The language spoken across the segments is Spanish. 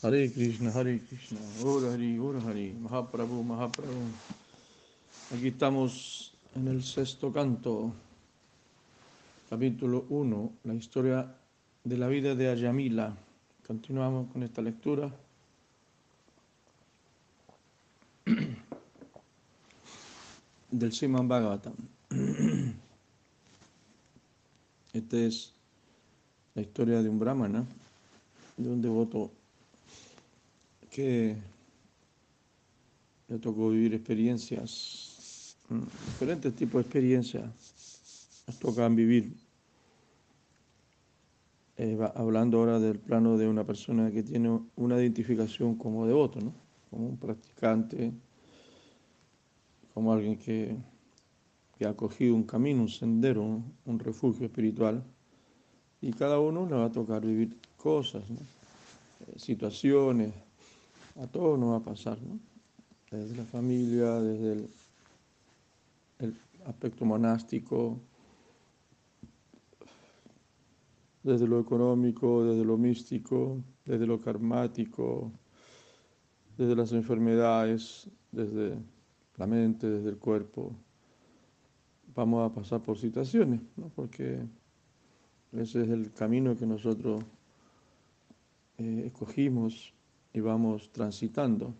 Hare Krishna, Hare Krishna, Ora Hari, Ora Hari, Mahaprabhu, Mahaprabhu. Aquí estamos en el sexto canto, capítulo 1, la historia de la vida de Ayamila. Continuamos con esta lectura. del Siman Bhagavatam. Esta es la historia de un brahmana, de un devoto que le tocó vivir experiencias, diferentes tipos de experiencias nos tocan vivir. Eh, hablando ahora del plano de una persona que tiene una identificación como devoto, ¿no? como un practicante, como alguien que, que ha cogido un camino, un sendero, un, refugio espiritual, y cada uno le va a tocar vivir cosas, eh, situaciones, a todos nos va a pasar, ¿no? desde la familia, desde el, aspecto monástico, desde lo económico, desde lo místico, desde lo karmático, desde las enfermedades, desde la mente, desde el cuerpo. Vamos a pasar por situaciones, ¿no? porque ese es el camino que nosotros eh, escogimos y vamos transitando.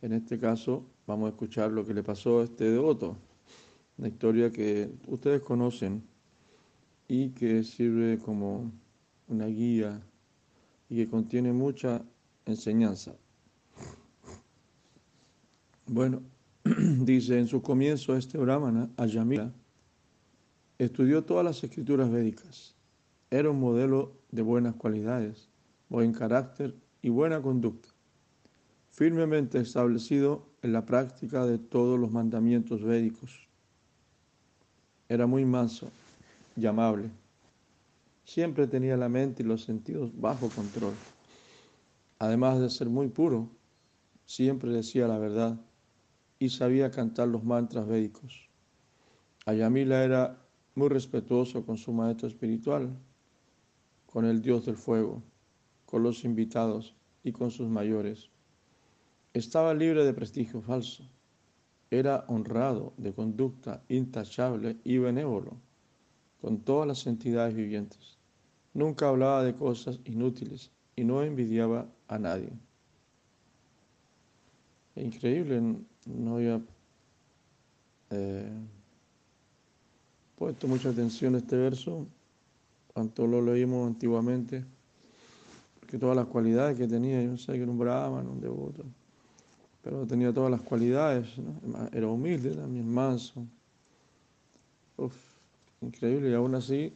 En este caso, vamos a escuchar lo que le pasó a este devoto, una historia que ustedes conocen y que sirve como una guía y que contiene mucha enseñanza. Bueno, dice en su comienzo este brahmana, Ayamila, estudió todas las escrituras védicas. Era un modelo de buenas cualidades, buen carácter y buena conducta, firmemente establecido en la práctica de todos los mandamientos védicos. Era muy manso y amable. Siempre tenía la mente y los sentidos bajo control. Además de ser muy puro, siempre decía la verdad y sabía cantar los mantras védicos. Ayamila era muy respetuoso con su maestro espiritual, con el dios del fuego, con los invitados y con sus mayores. Estaba libre de prestigio falso. Era honrado, de conducta intachable y benévolo con todas las entidades vivientes. Nunca hablaba de cosas inútiles y no envidiaba a nadie. Increíble, no había eh, puesto mucha atención a este verso, cuanto lo leímos antiguamente, porque todas las cualidades que tenía, yo no sé que era un brahman, un devoto, pero tenía todas las cualidades, era humilde también, manso. Uf, increíble, y aún así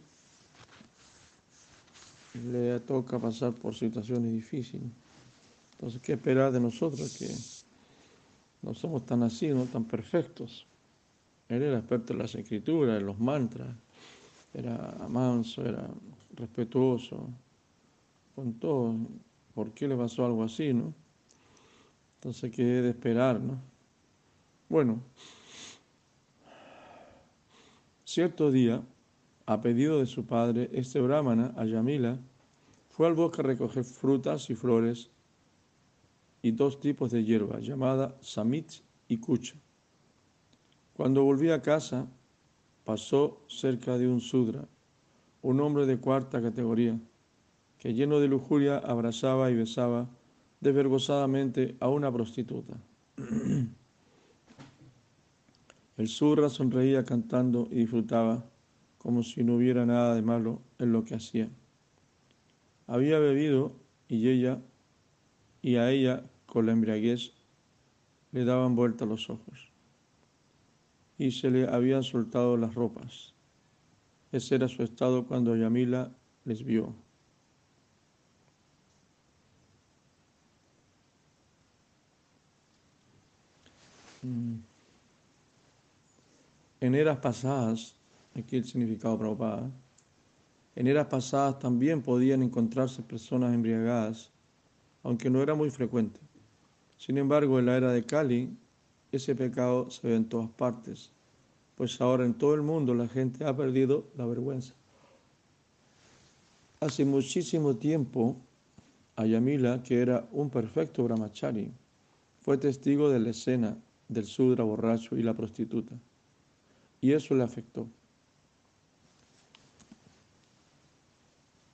le toca pasar por situaciones difíciles. Entonces, ¿qué esperar de nosotros que no somos tan así, no tan perfectos? Él era experto en las escrituras, en los mantras, era manso, era respetuoso, con todo. ¿Por qué le pasó algo así, no? Entonces, ¿qué de esperar, no? Bueno, cierto día, a pedido de su padre, este brahmana, Ayamila, fue al bosque a recoger frutas y flores y dos tipos de hierba, llamada samit y kucha. Cuando volvió a casa, pasó cerca de un sudra, un hombre de cuarta categoría, que lleno de lujuria abrazaba y besaba desvergonzadamente a una prostituta. El surra sonreía cantando y disfrutaba como si no hubiera nada de malo en lo que hacía. Había bebido y ella y a ella con la embriaguez le daban vuelta los ojos y se le habían soltado las ropas. Ese era su estado cuando Yamila les vio. En eras pasadas, aquí el significado Prabhupada, en eras pasadas también podían encontrarse personas embriagadas, aunque no era muy frecuente. Sin embargo, en la era de Kali, ese pecado se ve en todas partes, pues ahora en todo el mundo la gente ha perdido la vergüenza. Hace muchísimo tiempo Ayamila, que era un perfecto brahmachari, fue testigo de la escena del sudra borracho y la prostituta, y eso le afectó.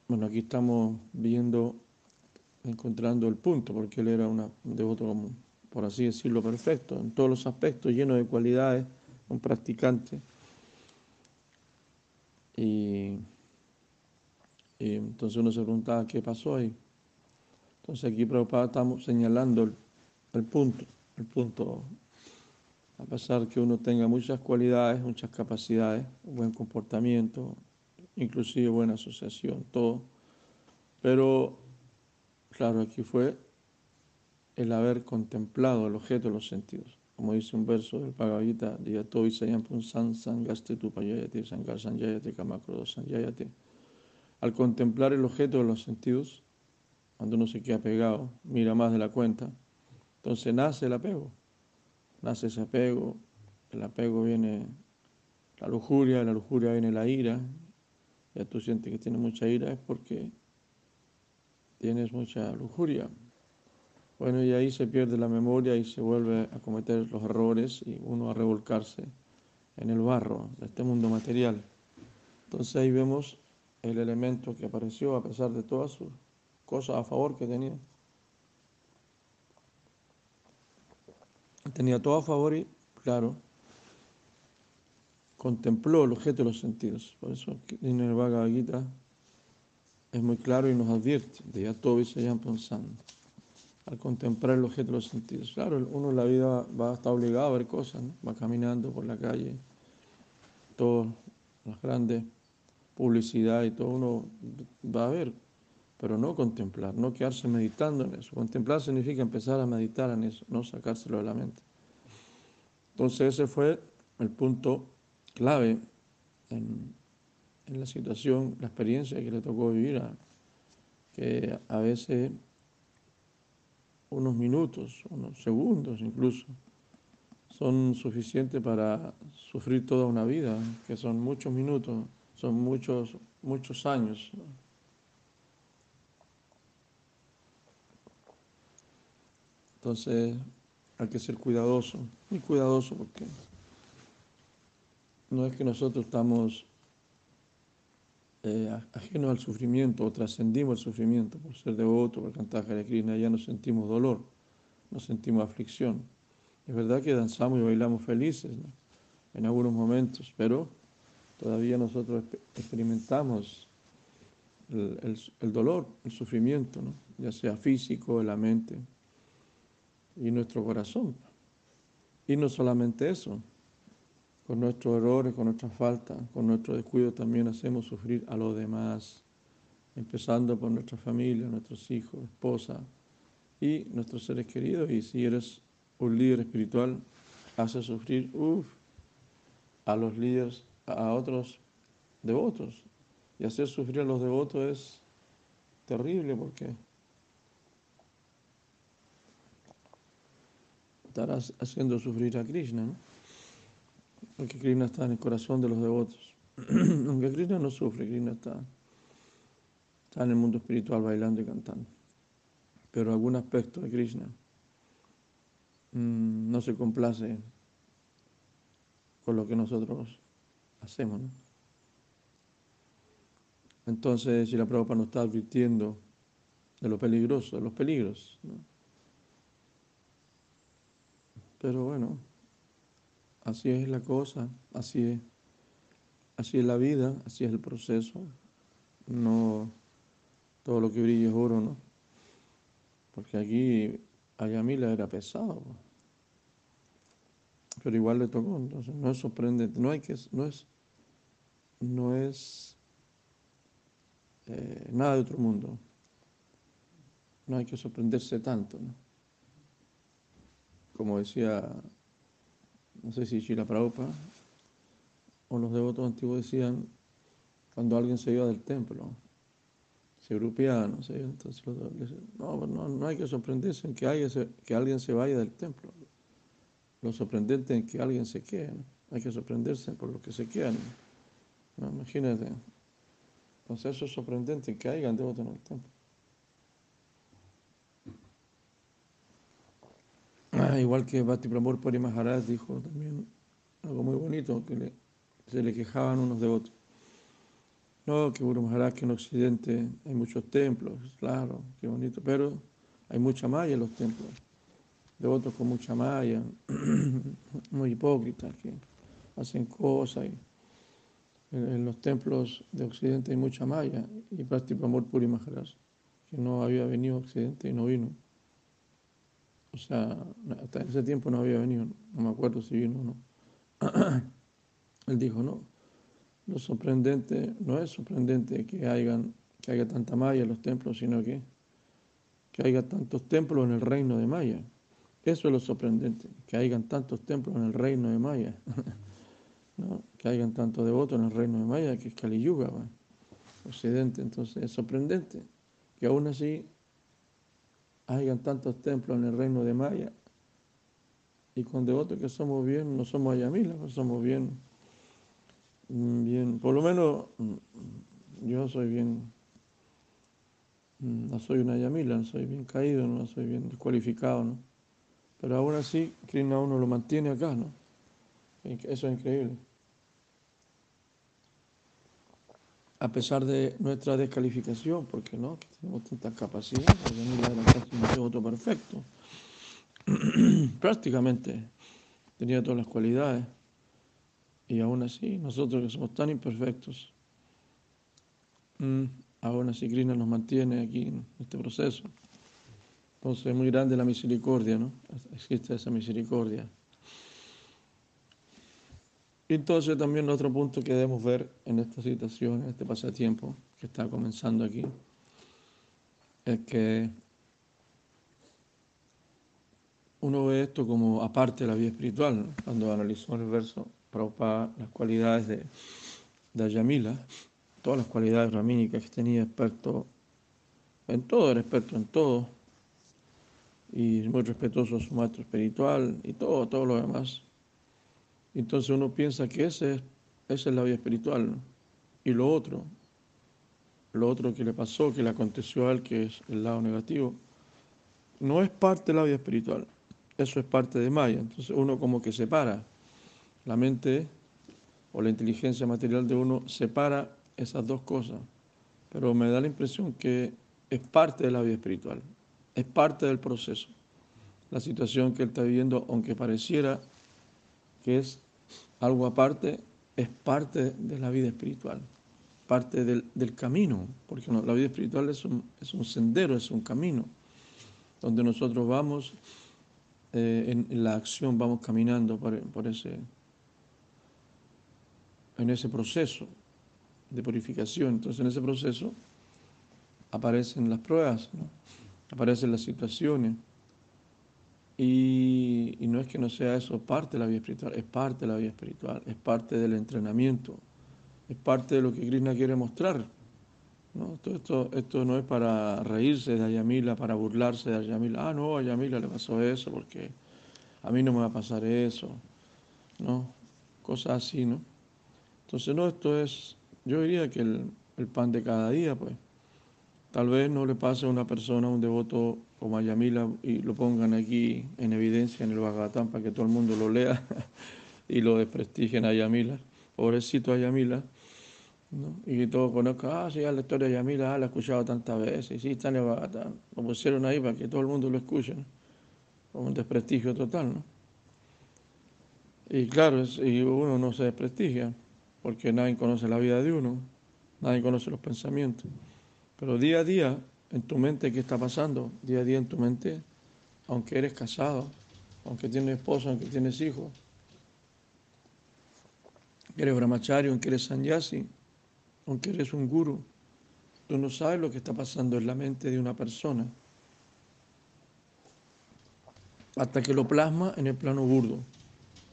Bueno, aquí estamos viendo, encontrando el punto, porque él era un devoto, por así decirlo, perfecto, en todos los aspectos, lleno de cualidades, un practicante. Y, y entonces uno se preguntaba qué pasó ahí. Entonces aquí Prabhupada estamos señalando el, punto, el punto, a pesar que uno tenga muchas cualidades, muchas capacidades, buen comportamiento, inclusive buena asociación, todo. Pero, claro, aquí fue el haber contemplado el objeto de los sentidos. Como dice un verso del Bhagavad al contemplar el objeto de los sentidos, cuando uno se queda pegado, mira más de la cuenta, entonces nace el apego. Nace ese apego, el apego viene la lujuria, la lujuria viene la ira, ya tú sientes que tienes mucha ira, es porque tienes mucha lujuria. Bueno, y ahí se pierde la memoria y se vuelve a cometer los errores y uno a revolcarse en el barro de este mundo material. Entonces ahí vemos el elemento que apareció a pesar de todas sus cosas a favor que tenía. Tenía todo a favor y, claro, contempló el objeto de los sentidos. Por eso en el Bhagavad es muy claro y nos advierte de ya todo se pensando al contemplar el objeto de los sentidos. Claro, uno en la vida va a estar obligado a ver cosas, va caminando por la calle, todas las grandes publicidad y todo uno va a ver, pero no contemplar, no quedarse meditando en eso. Contemplar significa empezar a meditar en eso, no sacárselo de la mente. Entonces ese fue el punto clave en, la situación, la experiencia que le tocó vivir, a, que a veces unos minutos, unos segundos incluso, son suficientes para sufrir toda una vida, que son muchos minutos, son muchos, muchos años. Entonces hay que ser cuidadoso, muy cuidadoso porque no es que nosotros estamos eh, ajenos al sufrimiento o trascendimos el sufrimiento por ser devoto, por cantar Hare Krishna, ya no sentimos dolor, no sentimos aflicción. Es verdad que danzamos y bailamos felices en algunos momentos, pero todavía nosotros experimentamos el, dolor, el sufrimiento, ya sea físico, en la mente y nuestro corazón. Y no solamente eso, con nuestros errores, con nuestras faltas, con nuestro descuido también hacemos sufrir a los demás, empezando por nuestra familia, nuestros hijos, esposa y nuestros seres queridos. Y si eres un líder espiritual, hace sufrir a los líderes, a otros devotos. Y hacer sufrir a los devotos es terrible porque estarás haciendo sufrir a Krishna. ¿no? Porque Krishna está en el corazón de los devotos. Aunque Krishna no sufre, Krishna está, está en el mundo espiritual bailando y cantando. Pero algún aspecto de Krishna mm, no se complace con lo que nosotros hacemos. Entonces, si la Prabhupada nos está advirtiendo de lo peligroso, de los peligros. Pero bueno, Así es la cosa, así es, así es la vida, así es el proceso. No todo lo que brilla es oro, ¿no? Porque aquí Ayamila era pesado, pero igual le tocó, entonces no es sorprendente, no hay que, no es, no es eh, nada de otro mundo, no hay que sorprenderse tanto, ¿no? Como decía no sé si Shila Prabhupada o los devotos antiguos decían cuando alguien se iba del templo, se grupeaba, no sé, entonces no, no, hay que sorprenderse en que alguien, se, vaya del templo. Lo sorprendente es que alguien se quede, hay que sorprenderse por lo que se quedan. ¿no? Imagínate. Entonces eso es sorprendente que hayan devotos en el templo. Igual que Bhakti Pramur Puri Maharaj dijo también algo muy bonito, que se le quejaban unos de otros. No, que Guru que en Occidente hay muchos templos, claro, qué bonito, pero hay mucha maya en los templos. Devotos con mucha maya, muy hipócritas, que hacen cosas. en, los templos de Occidente hay mucha maya. Y Bhakti Pramur Puri Maharaj, que no había venido a Occidente y no vino. O sea, hasta ese tiempo no había venido, no me acuerdo si vino o no. Él dijo, no, lo sorprendente no es sorprendente que, hayan, que haya tanta maya en los templos, sino que, que haya tantos templos en el reino de Maya. Eso es lo sorprendente, que hayan tantos templos en el reino de Maya. ¿no? Que hayan tantos devotos en el reino de Maya, que es Kali Yuga, Occidente. Entonces es sorprendente que aún así hayan tantos templos en el reino de Maya y con devotos que somos bien, no somos ayamila, pues somos bien, bien, por lo menos yo soy bien, no soy una ayamila, no soy bien caído, no soy bien descualificado, ¿no? Pero aún así, Krishna uno lo mantiene acá, ¿no? Eso es increíble. A pesar de nuestra descalificación, porque no, que tenemos tanta capacidad, era casi un perfecto. Prácticamente tenía todas las cualidades. Y aún así, nosotros que somos tan imperfectos, mm, aún así Krishna nos mantiene aquí en este proceso. Entonces es muy grande la misericordia, ¿no? Existe esa misericordia. Entonces también otro punto que debemos ver en esta situación, en este pasatiempo que está comenzando aquí, es que uno ve esto como aparte de la vida espiritual. Cuando analizó el verso, Prabhupada, las cualidades de, de Ayamila, todas las cualidades ramínicas que tenía experto en todo, era experto en todo, y muy respetuoso a su maestro espiritual y todo, todo lo demás entonces uno piensa que ese es, la vida espiritual. Y lo otro, lo otro que le pasó, que le aconteció a él, que es el lado negativo, no es parte de la vida espiritual. Eso es parte de Maya. Entonces uno como que separa. La mente o la inteligencia material de uno separa esas dos cosas. Pero me da la impresión que es parte de la vida espiritual. Es parte del proceso. La situación que él está viviendo, aunque pareciera que es algo aparte, es parte de la vida espiritual, parte del, camino, porque la vida espiritual es un, es un, sendero, es un camino, donde nosotros vamos eh, en, la acción, vamos caminando por, ese, en ese proceso de purificación. Entonces, en ese proceso aparecen las pruebas, aparecen las situaciones y, no es que no sea eso parte de la vida espiritual, es parte de la vida espiritual, es parte del entrenamiento, es parte de lo que Krishna quiere mostrar. ¿no? esto, esto no es para reírse de Ayamila, para burlarse de Ayamila. Ah, no, a Ayamila le pasó eso porque a mí no me va a pasar eso. ¿no? Cosas así, ¿no? Entonces, no, esto es, yo diría que el, el pan de cada día, pues. Tal vez no le pase a una persona, un devoto como a Yamila, y lo pongan aquí en evidencia en el Bhagavatam para que todo el mundo lo lea y lo desprestigien a Yamila. Pobrecito a Yamila. ¿no? Y que todos conozcan, ah, sí, la historia de Yamila, ah, la he escuchado tantas veces, sí, está en el Bhagavatam. Lo pusieron ahí para que todo el mundo lo escuche, como un desprestigio total. ¿no? Y claro, y uno no se desprestigia, porque nadie conoce la vida de uno, nadie conoce los pensamientos. Pero día a día, en tu mente, ¿qué está pasando? Día a día en tu mente, aunque eres casado, aunque tienes esposo, aunque tienes hijos, aunque eres brahmachari, aunque eres sanyasi, aunque eres un guru, tú no sabes lo que está pasando en la mente de una persona hasta que lo plasma en el plano burdo,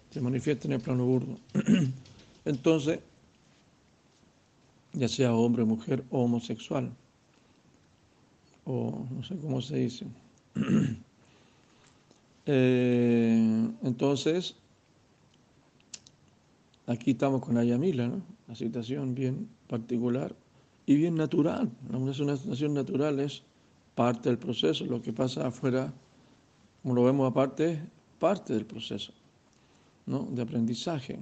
se manifiesta en el plano burdo. Entonces, ya sea hombre, mujer o homosexual, o no sé cómo se dice. Eh, entonces, aquí estamos con Ayamila, ¿no? Una situación bien particular y bien natural. Es una situación natural, es parte del proceso. Lo que pasa afuera, como lo vemos aparte, parte del proceso ¿no? de aprendizaje.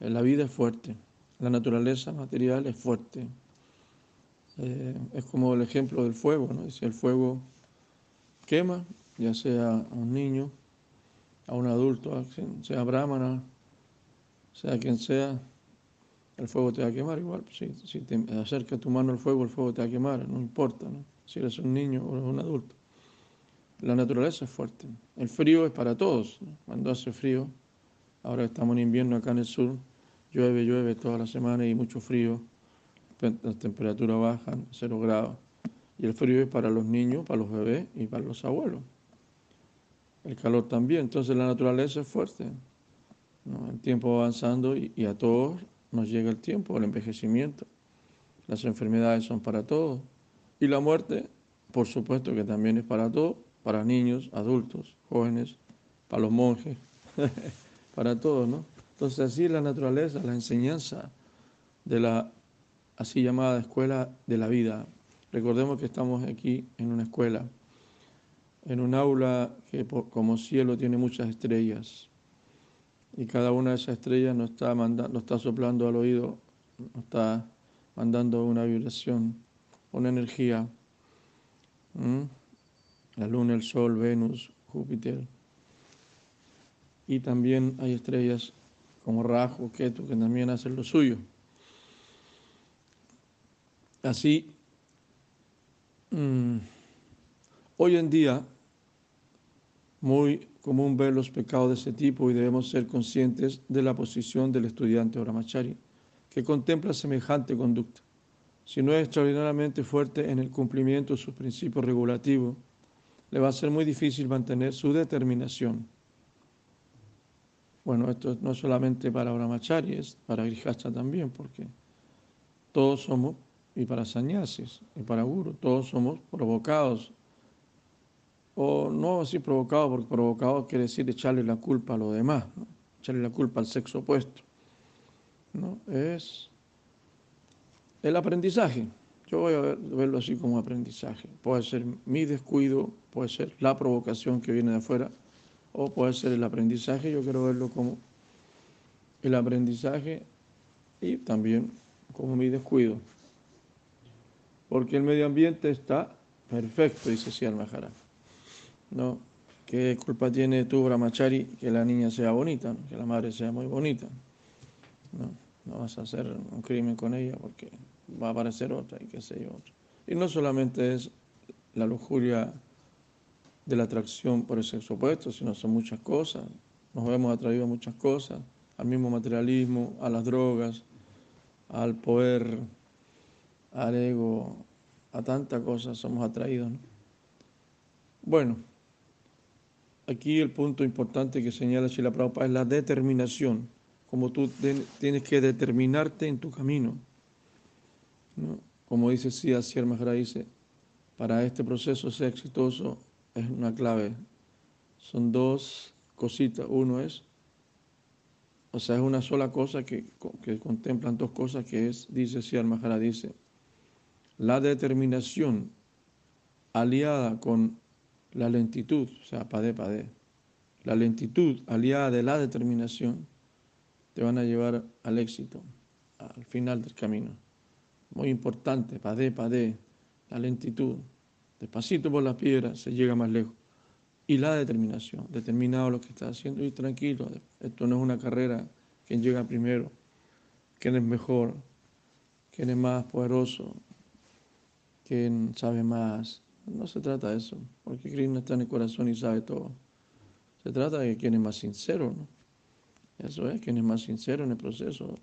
La vida es fuerte, la naturaleza material es fuerte. Eh, es como el ejemplo del fuego, ¿no? Si el fuego quema, ya sea a un niño, a un adulto, sea brahmana, sea quien sea, el fuego te va a quemar igual. Si, si te acerca tu mano al fuego, el fuego te va a quemar, no importa, ¿no? si eres un niño o un adulto. La naturaleza es fuerte. El frío es para todos. Cuando hace frío, ahora estamos en invierno acá en el sur, llueve, llueve toda la semana y mucho frío, las temperaturas bajan, cero grados. Y el frío es para los niños, para los bebés y para los abuelos. El calor también. Entonces la naturaleza es fuerte. El tiempo va avanzando y, y a todos nos llega el tiempo, el envejecimiento. Las enfermedades son para todos. Y la muerte, por supuesto que también es para todos, para niños, adultos, jóvenes, para los monjes, para todos, ¿no? Entonces así la naturaleza, la enseñanza de la así llamada escuela de la vida. Recordemos que estamos aquí en una escuela, en un aula que como cielo tiene muchas estrellas y cada una de esas estrellas nos está, nos está soplando al oído, nos está mandando una vibración una energía. La luna, el sol, Venus, Júpiter. Y también hay estrellas como Rajo, Ketu, que también hacen lo suyo. Así, mm, hoy en día, muy común ver los pecados de ese tipo y debemos ser conscientes de la posición del estudiante Brahmachari, que contempla semejante conducta si no es extraordinariamente fuerte en el cumplimiento de sus principios regulativos, le va a ser muy difícil mantener su determinación. Bueno, esto no solamente para Brahmachari, es para Grihastha también, porque todos somos, y para Sannyasis, y para Guru, todos somos provocados. O no así provocados, porque provocados quiere decir echarle la culpa a los demás, echarle la culpa al sexo opuesto. ¿no? Es el aprendizaje, yo voy a verlo así como aprendizaje. Puede ser mi descuido, puede ser la provocación que viene de afuera, o puede ser el aprendizaje. Yo quiero verlo como el aprendizaje y también como mi descuido. Porque el medio ambiente está perfecto, dice Sial Maharaj. ¿No? ¿Qué culpa tiene tú, Brahmachari, que la niña sea bonita, que la madre sea muy bonita? ¿No? no vas a hacer un crimen con ella porque va a aparecer otra y qué sé yo. Y no solamente es la lujuria de la atracción por el sexo opuesto, sino son muchas cosas. Nos vemos atraídos a muchas cosas, al mismo materialismo, a las drogas, al poder, al ego, a tantas cosas somos atraídos. Bueno, aquí el punto importante que señala Shila Prabhupada es la determinación, como tú tienes que determinarte en tu camino. Como dice Sia Sierra dice, para este proceso ser exitoso es una clave. Son dos cositas. Uno es, o sea, es una sola cosa que, que contemplan dos cosas que es, dice Sierra Mahara, dice, la determinación aliada con la lentitud, o sea, padé, padé. La lentitud aliada de la determinación te van a llevar al éxito, al final del camino muy importante, padé, padé, la lentitud, despacito por las piedras se llega más lejos. Y la determinación, determinado lo que está haciendo y tranquilo, esto no es una carrera, quién llega primero, quién es mejor, quién es más poderoso, quién sabe más. No se trata de eso, porque Krishna está en el corazón y sabe todo. Se trata de quién es más sincero, ¿no? Eso es, quién es más sincero en el proceso,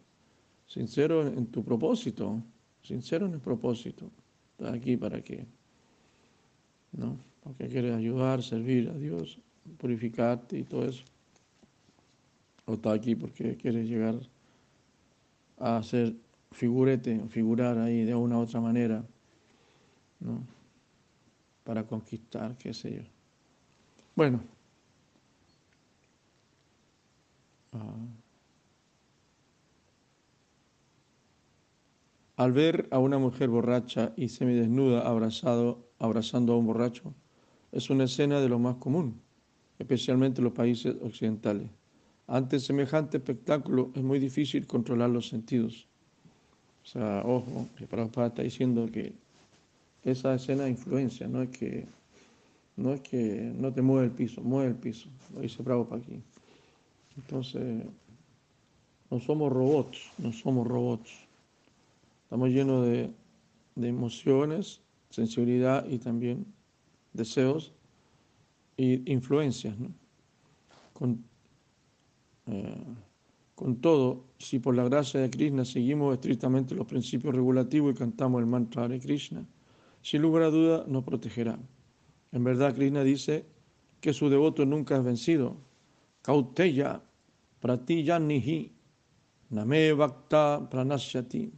sincero en tu propósito, sincero en el propósito. Está aquí para qué. ¿No? Porque quieres ayudar, servir a Dios, purificarte y todo eso. O está aquí porque quieres llegar a ser figurete, figurar ahí de una u otra manera, ¿no? Para conquistar, qué sé yo. Bueno. Ah. Al ver a una mujer borracha y semidesnuda abrazado, abrazando a un borracho, es una escena de lo más común. especialmente en los países occidentales. Ante semejante espectáculo es muy difícil controlar los sentidos. O sea, ojo, que Prabhupada está diciendo que esa escena influencia, no es que no es que no te mueve el piso, mueve el piso, lo dice Prabhupada aquí. Entonces, no somos robots, no somos robots. Estamos llenos de, de emociones, sensibilidad y también deseos y influencias. Con, eh, con todo, si por la gracia de Krishna seguimos estrictamente los principios regulativos y cantamos el mantra de Krishna, sin lugar a duda nos protegerá. En verdad, Krishna dice que su devoto nunca es vencido. Kauteya pratiyanihi name bhakta pranasyati.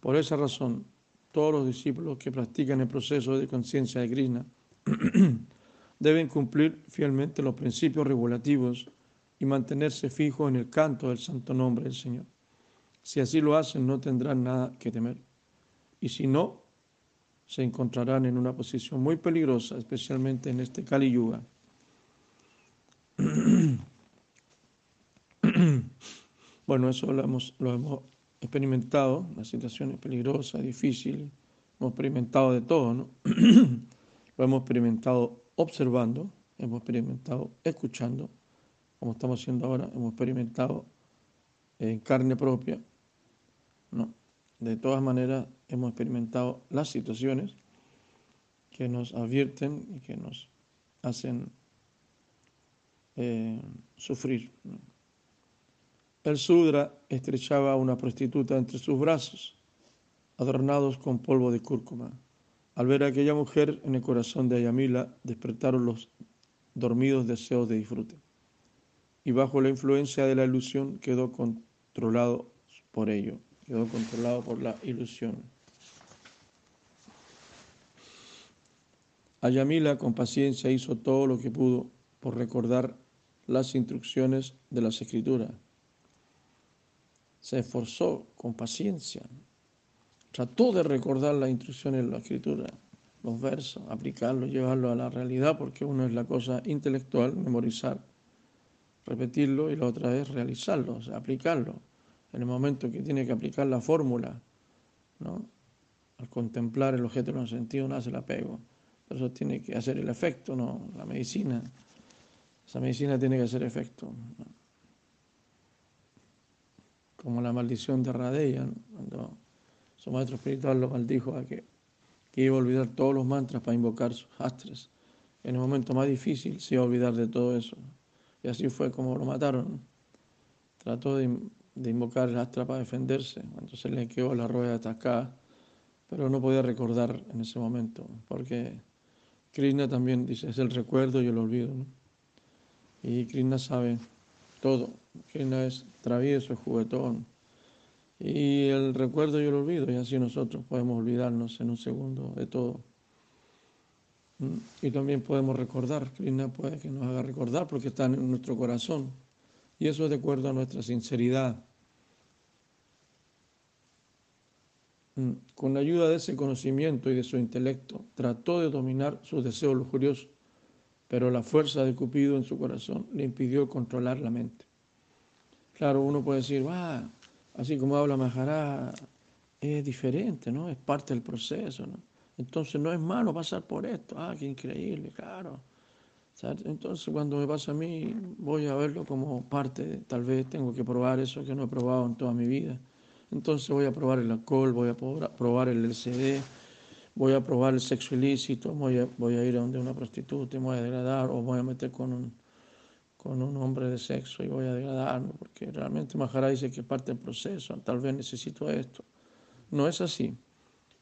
Por esa razón, todos los discípulos que practican el proceso de conciencia de Krishna deben cumplir fielmente los principios regulativos y mantenerse fijos en el canto del santo nombre del Señor. Si así lo hacen, no tendrán nada que temer. Y si no, se encontrarán en una posición muy peligrosa, especialmente en este Kali Yuga. bueno, eso lo hemos, lo hemos experimentado, la situación es peligrosa, difícil, hemos experimentado de todo, ¿no? lo hemos experimentado observando, hemos experimentado escuchando, como estamos haciendo ahora, hemos experimentado en carne propia, ¿no? De todas maneras, hemos experimentado las situaciones que nos advierten y que nos hacen eh, sufrir. El Sudra estrechaba a una prostituta entre sus brazos, adornados con polvo de cúrcuma. Al ver a aquella mujer en el corazón de Ayamila, despertaron los dormidos deseos de disfrute. Y bajo la influencia de la ilusión quedó controlado por ello, quedó controlado por la ilusión. Ayamila con paciencia hizo todo lo que pudo por recordar las instrucciones de las escrituras. Se esforzó con paciencia, trató de recordar las instrucciones de la escritura, los versos, aplicarlos, llevarlos a la realidad, porque uno es la cosa intelectual, memorizar, repetirlo y la otra es realizarlo, aplicarlo. En el momento que tiene que aplicar la fórmula, ¿no? al contemplar el objeto de los sentidos nace el apego eso tiene que hacer el efecto, ¿no? La medicina, esa medicina tiene que hacer efecto. Como la maldición de Radeya, cuando su maestro espiritual lo maldijo a que, iba a olvidar todos los mantras para invocar sus astres. En el momento más difícil se iba a olvidar de todo eso. Y así fue como lo mataron. Trató de, de invocar el astra para defenderse, se le quedó la rueda atacada, pero no podía recordar en ese momento, porque Krishna también dice, es el recuerdo y el olvido. Y Krishna sabe todo. Krishna es travieso, es juguetón. Y el recuerdo y el olvido, y así nosotros podemos olvidarnos en un segundo de todo. ¿Mm? Y también podemos recordar, Krishna puede que nos haga recordar porque está en nuestro corazón. Y eso es de acuerdo a nuestra sinceridad. Con la ayuda de ese conocimiento y de su intelecto, trató de dominar sus deseos lujuriosos, pero la fuerza de Cupido en su corazón le impidió controlar la mente. Claro, uno puede decir, ah, así como habla Maharaj, es diferente, ¿no? Es parte del proceso, ¿no? Entonces no es malo pasar por esto. Ah, qué increíble, claro. Entonces cuando me pasa a mí, voy a verlo como parte, tal vez tengo que probar eso que no he probado en toda mi vida entonces voy a probar el alcohol, voy a probar el LCD, voy a probar el sexo ilícito, voy a, ir a donde una prostituta y me voy a degradar, o voy a meter con un, con un hombre de sexo y voy a degradarme, porque realmente Maharaj dice que parte del proceso, tal vez necesito esto. No es así,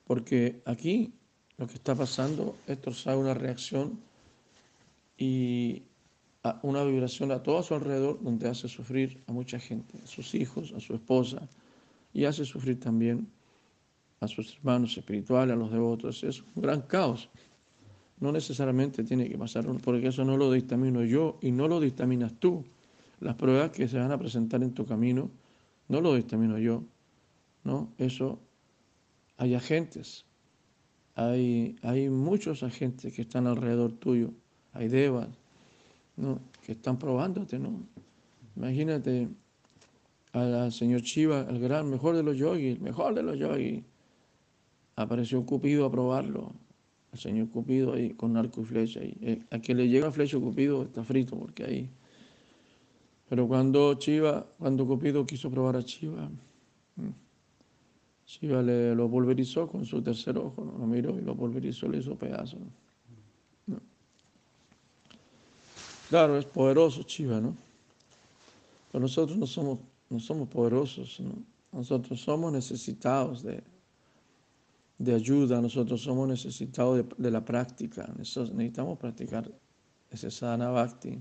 porque aquí lo que está pasando es torcer una reacción y una vibración a todo su alrededor donde hace sufrir a mucha gente, a sus hijos, a su esposa, y hace sufrir también a sus hermanos espirituales, a los devotos. Es un gran caos. No necesariamente tiene que pasar, porque eso no lo dictamino yo y no lo dictaminas tú. Las pruebas que se van a presentar en tu camino no lo dictamino yo. ¿no? Eso hay agentes, hay, hay muchos agentes que están alrededor tuyo, hay devas, ¿no? que están probándote, ¿no? Imagínate al señor Shiva, el gran, mejor de los yogis, mejor de los yogis. Apareció Cupido a probarlo, el señor Cupido ahí con arco y flecha. Y a quien le llega flecha Cupido está frito, porque ahí. Pero cuando Chiva, cuando Cupido quiso probar a Chiva, Chiva le lo pulverizó con su tercer ojo, lo miró y lo pulverizó, le hizo pedazo. Claro, es poderoso Chiva, ¿no? Pero nosotros no somos, no somos poderosos, ¿no? Nosotros somos necesitados de, de ayuda, nosotros somos necesitados de, la práctica. Necesitamos practicar ese sadhana bhakti.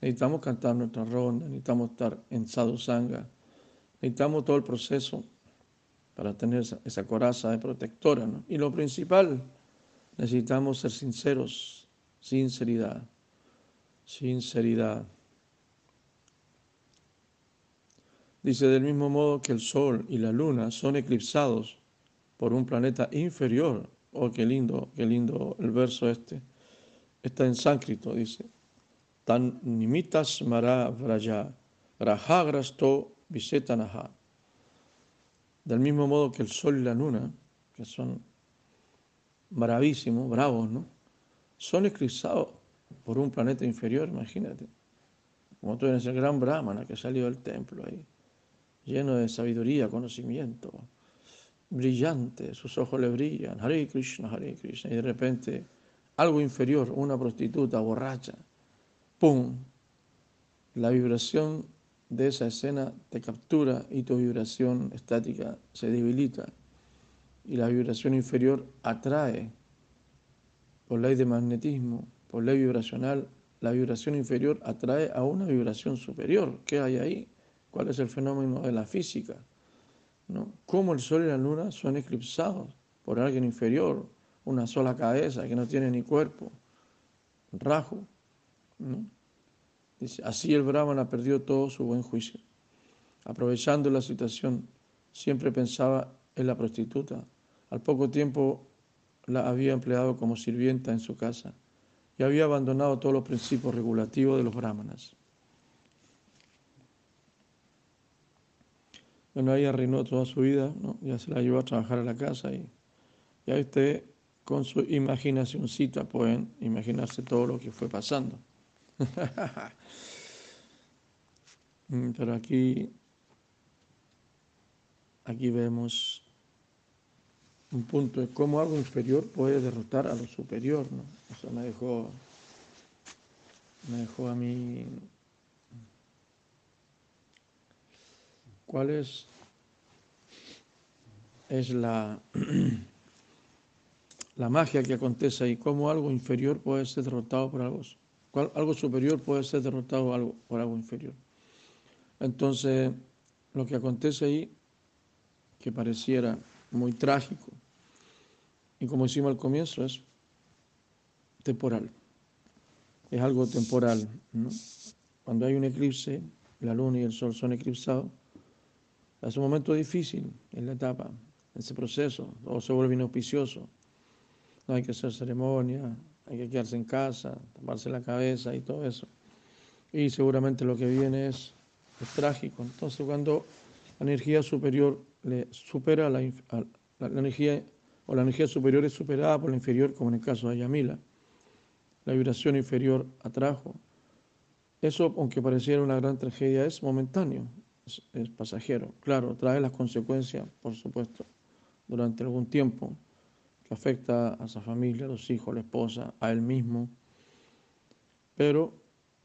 Necesitamos cantar nuestra ronda, necesitamos estar en sadhu sangha. Necesitamos todo el proceso para tener esa, coraza de protectora. Y lo principal, necesitamos ser sinceros, sinceridad sinceridad. Dice del mismo modo que el Sol y la Luna son eclipsados por un planeta inferior. Oh, qué lindo, qué lindo el verso este. Está en sánscrito, dice. Tan nimitas mara vraya, rahagrasto visetanaha. Del mismo modo que el Sol y la Luna, que son bravísimos, bravos, ¿no? Son eclipsados por un planeta inferior, imagínate. Como tú eres el gran brahmana que salió del templo ahí, lleno de sabiduría, conocimiento, brillante, sus ojos le brillan, Hare Krishna, Hare Krishna, y de repente algo inferior, una prostituta borracha, ¡pum! La vibración de esa escena te captura y tu vibración estática se debilita y la vibración inferior atrae por ley de magnetismo por ley vibracional, la vibración inferior atrae a una vibración superior. ¿Qué hay ahí? ¿Cuál es el fenómeno de la física? ¿No? ¿Cómo el Sol y la Luna son eclipsados por alguien inferior, una sola cabeza que no tiene ni cuerpo, rajo? Dice, así el Brahmana perdió todo su buen juicio. Aprovechando la situación, siempre pensaba en la prostituta. Al poco tiempo la había empleado como sirvienta en su casa y había abandonado todos los principios regulativos de los brahmanas. Bueno, ahí arruinó toda su vida, ¿no? ya se la llevó a trabajar a la casa y ya usted con su imaginacióncita pueden imaginarse todo lo que fue pasando. Pero aquí, aquí vemos un punto de cómo algo inferior puede derrotar a lo superior, ¿no? Eso me dejó, me dejó a mí. ¿Cuál es, es la, la magia que acontece ahí? ¿Cómo algo inferior puede ser derrotado por algo, algo superior puede ser derrotado por algo inferior? Entonces, lo que acontece ahí, que pareciera muy trágico, y como decimos al comienzo, es temporal. Es algo temporal. Cuando hay un eclipse, la luna y el sol son eclipsados, es un momento difícil en la etapa, en ese proceso, o se vuelve inauspicioso. No hay que hacer ceremonia, hay que quedarse en casa, taparse la cabeza y todo eso. Y seguramente lo que viene es, trágico. Entonces, cuando la energía superior le supera la, la energía o la energía superior es superada por la inferior, como en el caso de Yamila. La vibración inferior atrajo. Eso, aunque pareciera una gran tragedia, es momentáneo, es, pasajero. Claro, trae las consecuencias, por supuesto, durante algún tiempo, que afecta a su familia, a los hijos, a la esposa, a él mismo. Pero,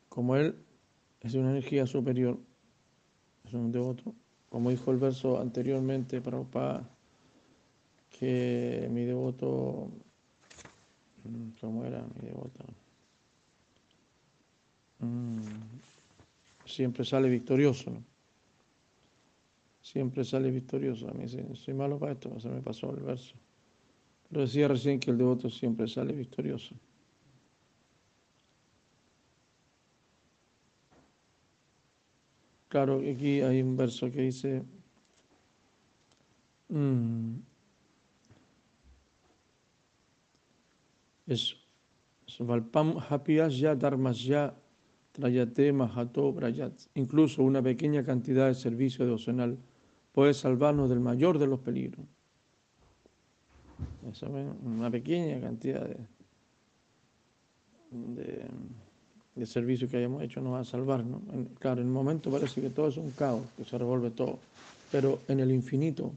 como él es una energía superior, es un devoto, como dijo el verso anteriormente, Prabhupada, que mi devoto, mm, ¿cómo era mi devoto? Mm, siempre sale victorioso, ¿no? Siempre sale victorioso. A mí soy malo para esto, se me pasó el verso. Pero decía recién que el devoto siempre sale victorioso. Claro, aquí hay un verso que dice, mm, es Valpam Hapiasya Dharmasya Trayate Mahato Brayat. Incluso una pequeña cantidad de servicio devocional puede salvarnos del mayor de los peligros. Una pequeña cantidad de, de, que hayamos hecho nos va a salvar. ¿no? Claro, en el momento parece que todo es un caos, que se revuelve todo, pero en el infinito,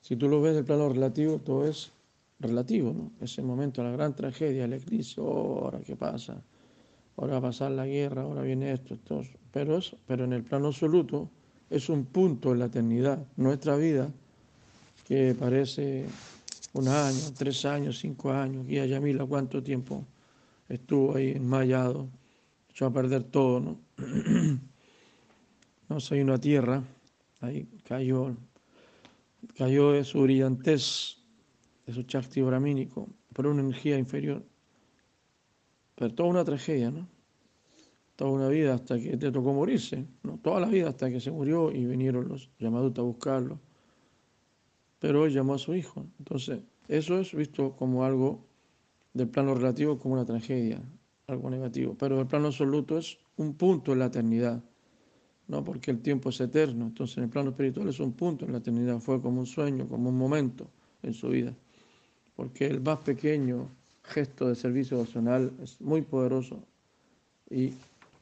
si tú lo ves del plano relativo, todo es relativo. ¿no? Ese momento, la gran tragedia, el eclipse, ahora qué pasa, ahora va a pasar la guerra, ahora viene esto, esto. Pero, es, pero en el plano absoluto es un punto en la eternidad. Nuestra vida, que parece un año, tres años, cinco años, guía Yamila, ¿cuánto tiempo? estuvo ahí enmayado, echó a perder todo, ¿no? no soy una tierra, ahí cayó, cayó de su brillantez, de su chakti bramínico, por una energía inferior. Pero toda una tragedia, ¿no? Toda una vida hasta que te tocó morirse, ¿no? Toda la vida hasta que se murió y vinieron los llamados a buscarlo. Pero él llamó a su hijo. Entonces, eso es visto como algo del plano relativo como una tragedia, algo negativo, pero el plano absoluto es un punto en la eternidad, ¿no? porque el tiempo es eterno, entonces en el plano espiritual es un punto en la eternidad, fue como un sueño, como un momento en su vida, porque el más pequeño gesto de servicio emocional es muy poderoso y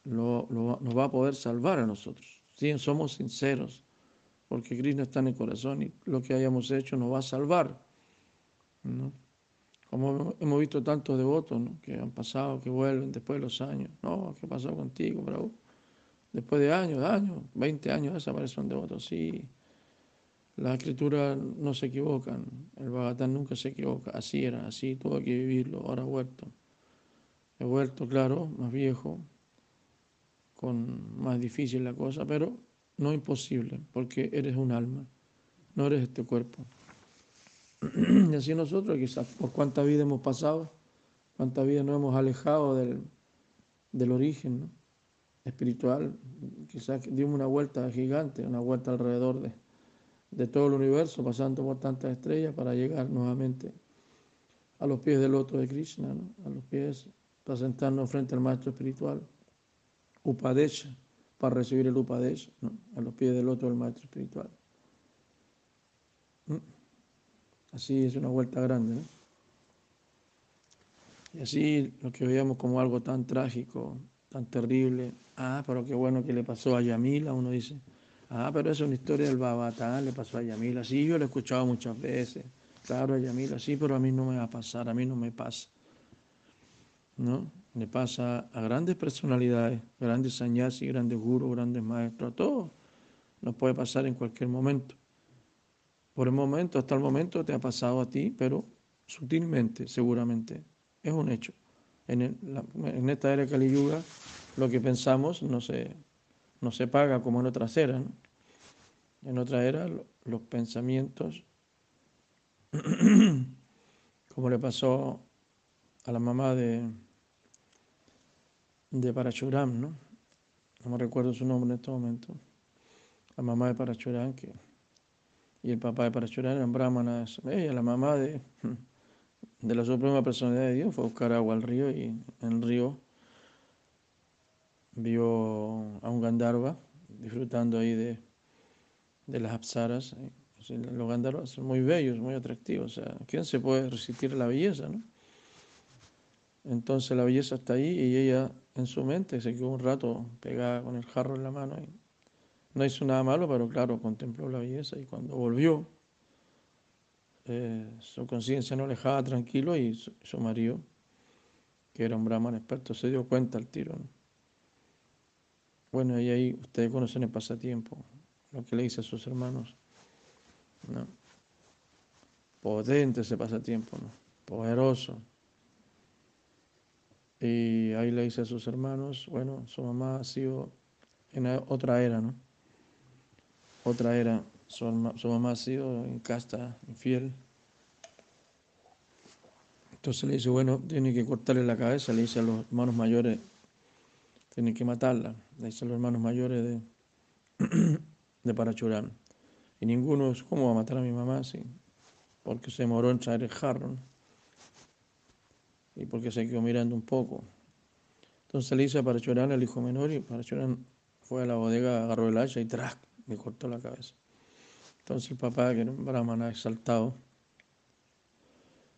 lo, nos va a poder salvar a nosotros, si somos sinceros, porque Cristo está en el corazón y lo que hayamos hecho nos va a salvar. ¿no? Como hemos visto tantos devotos que han pasado, que vuelven después de los años. No, ¿qué pasó contigo, bravo? Después de años, años, 20 años desaparece un devoto. Sí, las escrituras no se equivocan, el Bagatán nunca se equivoca. Así era, así tuvo que vivirlo, ahora ha vuelto. He vuelto, claro, más viejo, con más difícil la cosa, pero no imposible, porque eres un alma, no eres este cuerpo. Y así nosotros, quizás por cuánta vida hemos pasado, cuánta vida nos hemos alejado del, del origen espiritual, quizás dimos una vuelta gigante, una vuelta alrededor de, de todo el universo, pasando por tantas estrellas para llegar nuevamente a los pies del otro de Krishna, a los pies, para sentarnos frente al maestro espiritual, Upadesha, para recibir el Upadesha, a los pies del otro del maestro espiritual. ¿Mm? Así es una vuelta grande. ¿no? Y así lo que veíamos como algo tan trágico, tan terrible. Ah, pero qué bueno que le pasó a Yamila, uno dice. Ah, pero es una historia del Babatán, le pasó a Yamila. Sí, yo lo he escuchado muchas veces. Claro, a Yamila, sí, pero a mí no me va a pasar, a mí no me pasa. ¿No? Le pasa a grandes personalidades, grandes y grandes gurus, grandes maestros, a todos. Nos puede pasar en cualquier momento. Por el momento, hasta el momento te ha pasado a ti, pero sutilmente, seguramente. Es un hecho. En, en esta era Kali Yuga, lo que pensamos no se, no se paga como en otras eras. En otra era, los pensamientos, como le pasó a la mamá de, de Parachuram, ¿no? No me recuerdo su nombre en este momento. La mamá de Parachuram, que y el papá de Parachuran eran brahmanas. Ella, la mamá de, de la Suprema Personalidad de Dios, fue a buscar agua al río y en el río vio a un Gandharva disfrutando ahí de, de las apsaras. Los Gandharvas son muy bellos, muy atractivos. O sea, ¿quién se puede resistir a la belleza? No? Entonces la belleza está ahí y ella en su mente se quedó un rato pegada con el jarro en la mano. Y, no hizo nada malo, pero claro, contempló la belleza y cuando volvió, eh, su conciencia no le dejaba tranquilo y su, marido, que era un brahman experto, se dio cuenta al tiro. Bueno, y ahí ustedes conocen el pasatiempo, lo que le dice a sus hermanos. ¿no? Potente ese pasatiempo, ¿no? poderoso. Y ahí le dice a sus hermanos, bueno, su mamá ha sido en otra era, ¿no? Otra era, su, mamá ha sido casta, infiel. Entonces le dice, bueno, tiene que cortarle la cabeza, le dice a los hermanos mayores, tiene que matarla, le dice a los hermanos mayores de, de Parachurán. Y ninguno ¿cómo va a matar a mi mamá? Sí, porque se moró en traer el jarro y porque se quedó mirando un poco. Entonces le dice a Parachuran, el hijo menor, y Parachuran fue a la bodega, agarró el hacha y ¡trac! me cortó la cabeza. Entonces el papá, que era un brahmana exaltado,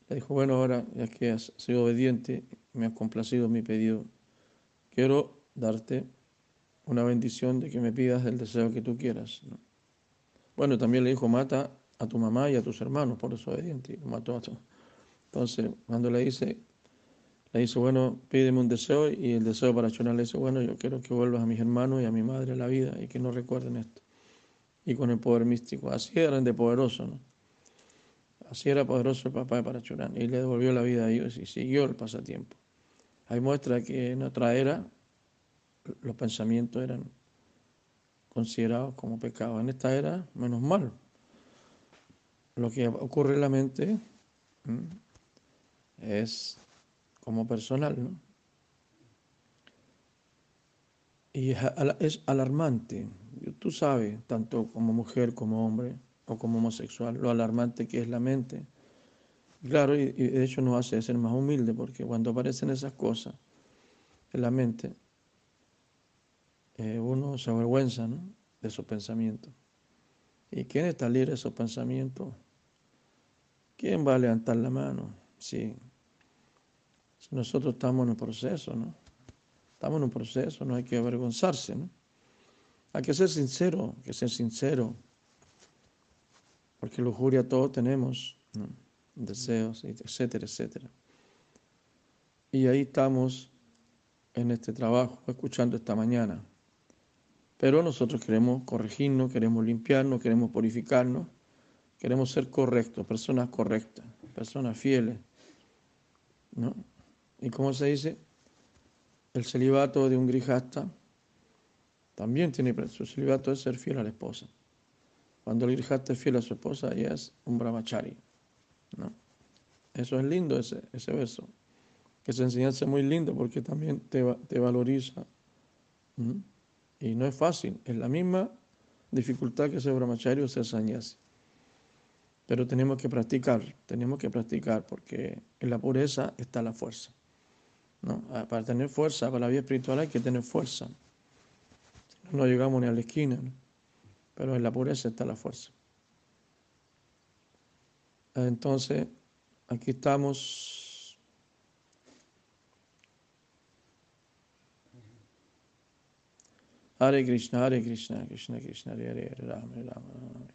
le dijo, bueno, ahora ya que has sido obediente, me has complacido mi pedido, quiero darte una bendición de que me pidas el deseo que tú quieras. Bueno, también le dijo, mata a tu mamá y a tus hermanos por desobediente, y lo mató a todos. Entonces, cuando le dice, le dice, bueno, pídeme un deseo, y el deseo para Chona le dice, bueno, yo quiero que vuelvas a mis hermanos y a mi madre a la vida, y que no recuerden esto. Y con el poder místico, así eran de poderoso, ¿no? Así era poderoso el papá de Parachurán, y le devolvió la vida a ellos y siguió el pasatiempo. Hay muestra que en otra era los pensamientos eran considerados como pecados. En esta era, menos mal. Lo que ocurre en la mente es como personal, ¿no? Y es alarmante. Tú sabes, tanto como mujer como hombre o como homosexual, lo alarmante que es la mente. Claro, y, de hecho nos hace ser más humilde porque cuando aparecen esas cosas en la mente, eh, uno se avergüenza ¿no? de esos pensamientos. ¿Y quién está libre de esos pensamientos? ¿Quién va a levantar la mano? Sí. Nosotros estamos en un proceso, ¿no? Estamos en un proceso, no hay que avergonzarse, ¿no? Hay que ser sincero, hay que ser sincero. Porque lujuria todos tenemos, ¿no? deseos, etcétera, etcétera. Y ahí estamos en este trabajo, escuchando esta mañana. Pero nosotros queremos corregirnos, queremos limpiarnos, queremos purificarnos, queremos ser correctos, personas correctas, personas fieles. ¿no? Y como se dice, el celibato de un grijasta también tiene su celibato es ser fiel a la esposa. Cuando el grijasta es fiel a su esposa, ella es un brahmachari. ¿no? Eso es lindo, ese, ese verso. Esa enseñanza es muy lindo porque también te, valoriza. Y no es fácil, es la misma dificultad que ser brahmachari o ser sannyasi. Pero tenemos que practicar, tenemos que practicar porque en la pureza está la fuerza. ¿No? Ah, para tener fuerza, para la vida espiritual hay que tener fuerza. No llegamos ni a la esquina, pero en la pureza está la fuerza. Entonces, aquí estamos Hare Krishna, Hare Krishna, Krishna Krishna, Hare Hare, Rama, Rama,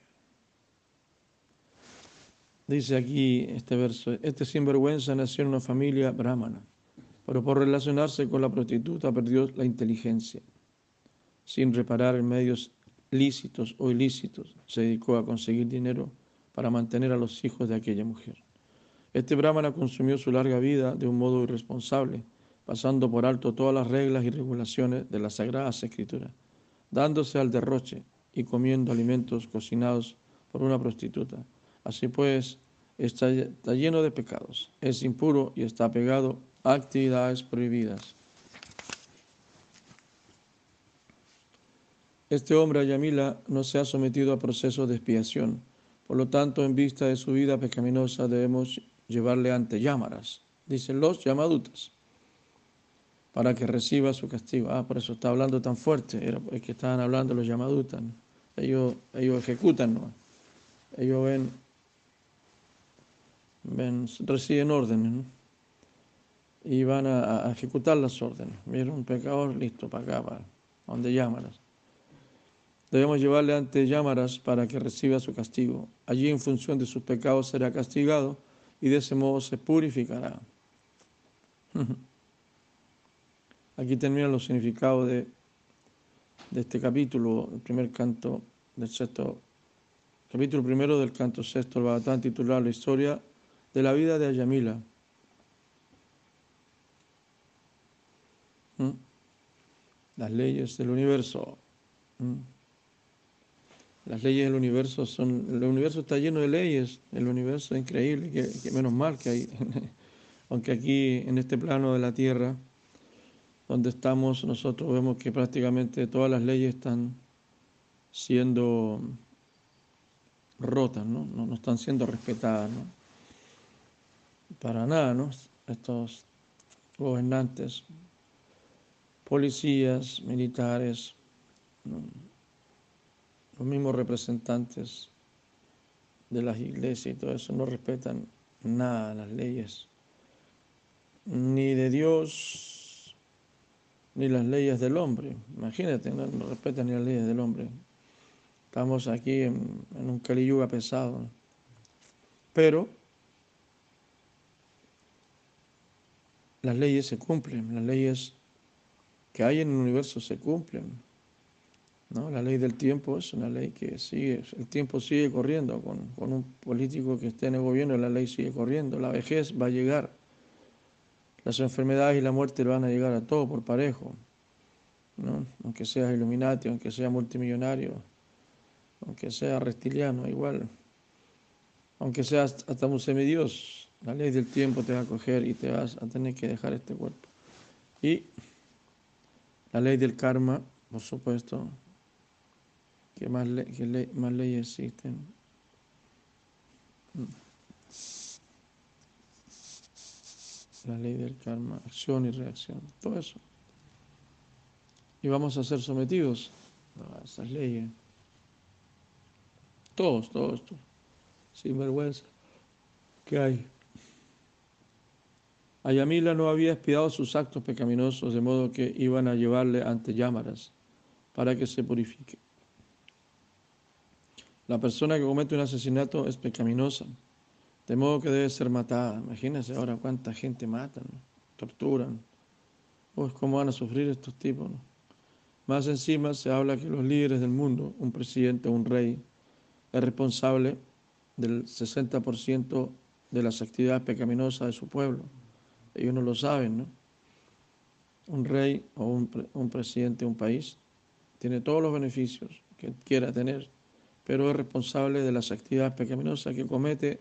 Dice aquí este verso, este sinvergüenza nació en una familia brahmana, pero por relacionarse con la prostituta perdió la inteligencia. Sin reparar en medios lícitos o ilícitos, se dedicó a conseguir dinero para mantener a los hijos de aquella mujer. Este brahmana consumió su larga vida de un modo irresponsable, pasando por alto todas las reglas y regulaciones de las sagradas escrituras, dándose al derroche y comiendo alimentos cocinados por una prostituta. Así pues, está, lleno de pecados, es impuro y está pegado actividades prohibidas. Este hombre, Ayamila, no se ha sometido a procesos de expiación. Por lo tanto, en vista de su vida pecaminosa, debemos llevarle ante Yámaras, dicen los Yamadutas para que reciba su castigo. Ah, por eso está hablando tan fuerte, era es que estaban hablando los llamadutas. Ellos, ellos ejecutan, ¿no? ellos ven, ven, reciben órdenes ¿no? Y van a, ejecutar las órdenes. Vieron un pecador, listo, para acá, para donde llamaras. Debemos llevarle ante llamaras para que reciba su castigo. Allí, en función de sus pecados, será castigado y de ese modo se purificará. Aquí terminan los significados de, de este capítulo, el primer canto del sexto, capítulo primero del canto sexto, el Bhagatán titulado La historia de la vida de Ayamila. Las leyes del universo. Las leyes del universo son, el universo está lleno de leyes, el universo es increíble, que, menos mal que hay, aunque aquí en este plano de la tierra donde estamos, nosotros vemos que prácticamente todas las leyes están siendo rotas, ¿no? No, están siendo respetadas, ¿no? Para nada, ¿no? Estos gobernantes policías, militares, los mismos representantes de las iglesias y todo eso no respetan nada las leyes, ni de Dios, ni las leyes del hombre. Imagínate, no, respetan ni las leyes del hombre. Estamos aquí en, un caliyuga pesado. Pero las leyes se cumplen, las leyes que hay en el universo se cumplen. ¿no? La ley del tiempo es una ley que sigue, el tiempo sigue corriendo, con, con, un político que esté en el gobierno la ley sigue corriendo, la vejez va a llegar, las enfermedades y la muerte van a llegar a todo por parejo, ¿no? aunque seas iluminati, aunque sea multimillonario, aunque sea reptiliano, igual, aunque seas hasta un semidios, la ley del tiempo te va a coger y te vas a tener que dejar este cuerpo. Y la ley del karma, por supuesto, ¿Qué más, más leyes existen? La ley del karma, acción y reacción, todo eso. Y vamos a ser sometidos a esas leyes. Todos, todos, todos. Sin vergüenza. ¿Qué hay? Ayamila no había espiado sus actos pecaminosos, de modo que iban a llevarle ante llamaras para que se purifique. La persona que comete un asesinato es pecaminosa, de modo que debe ser matada. Imagínense ahora cuánta gente matan, torturan. Pues cómo van a sufrir estos tipos. Más encima se habla que los líderes del mundo, un presidente, un rey, es responsable del 60% de las actividades pecaminosas de su pueblo. Ellos no lo saben, ¿no? Un rey o un, un presidente de un país tiene todos los beneficios que quiera tener pero es responsable de las actividades pecaminosas que comete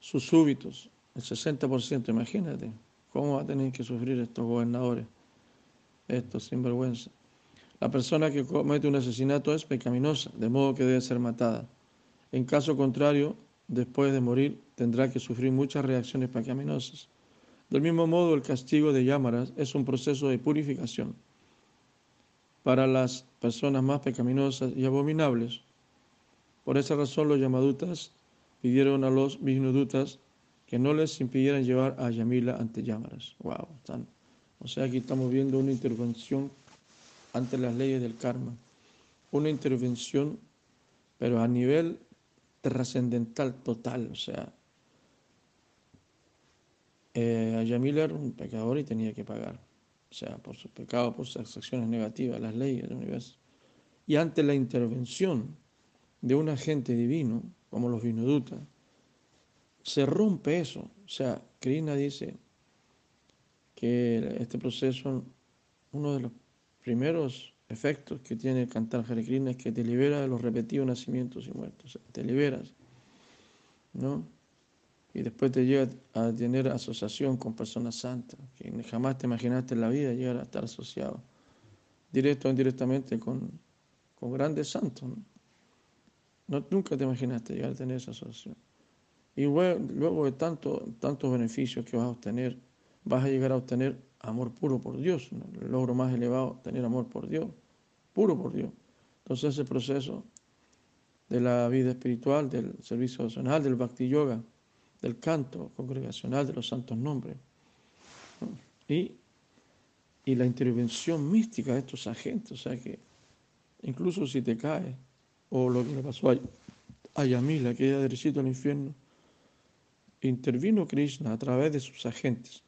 sus súbitos, el 60%, imagínate, cómo va a tener que sufrir estos gobernadores, estos sinvergüenza. La persona que comete un asesinato es pecaminosa, de modo que debe ser matada. En caso contrario, después de morir, tendrá que sufrir muchas reacciones pecaminosas. Del mismo modo, el castigo de llamaras es un proceso de purificación para las personas más pecaminosas y abominables. Por esa razón los Yamadutas pidieron a los Vishnudutas que no les impidieran llevar a Yamila ante Yamaras. Wow, o sea, aquí estamos viendo una intervención ante las leyes del karma. Una intervención, pero a nivel trascendental total. O sea, eh, Yamila era un pecador y tenía que pagar. O sea, por sus pecados, por sus acciones negativas, las leyes del universo. Y ante la intervención de un agente divino, como los Vinodutas, se rompe eso. O sea, Krishna dice que este proceso, uno de los primeros efectos que tiene el cantar Hare Krishna es que te libera de los repetidos nacimientos y muertos. te liberas, ¿no? Y después te llega a tener asociación con personas santas, que jamás te imaginaste en la vida llegar a estar asociado, directo o indirectamente con, con grandes santos. ¿no? Nunca te imaginaste llegar a tener esa asociación. Y luego, de tanto, tantos beneficios que vas a obtener, vas a llegar a obtener amor puro por Dios. El logro más elevado, tener amor por Dios, puro por Dios. Entonces ese proceso de la vida espiritual, del servicio devocional, del bhakti yoga, del canto congregacional de los santos nombres. Y, y la intervención mística de estos agentes, o sea que incluso si te caes, o lo que le pasó a, Yamila, que ella derechito al infierno, intervino Krishna a través de sus agentes,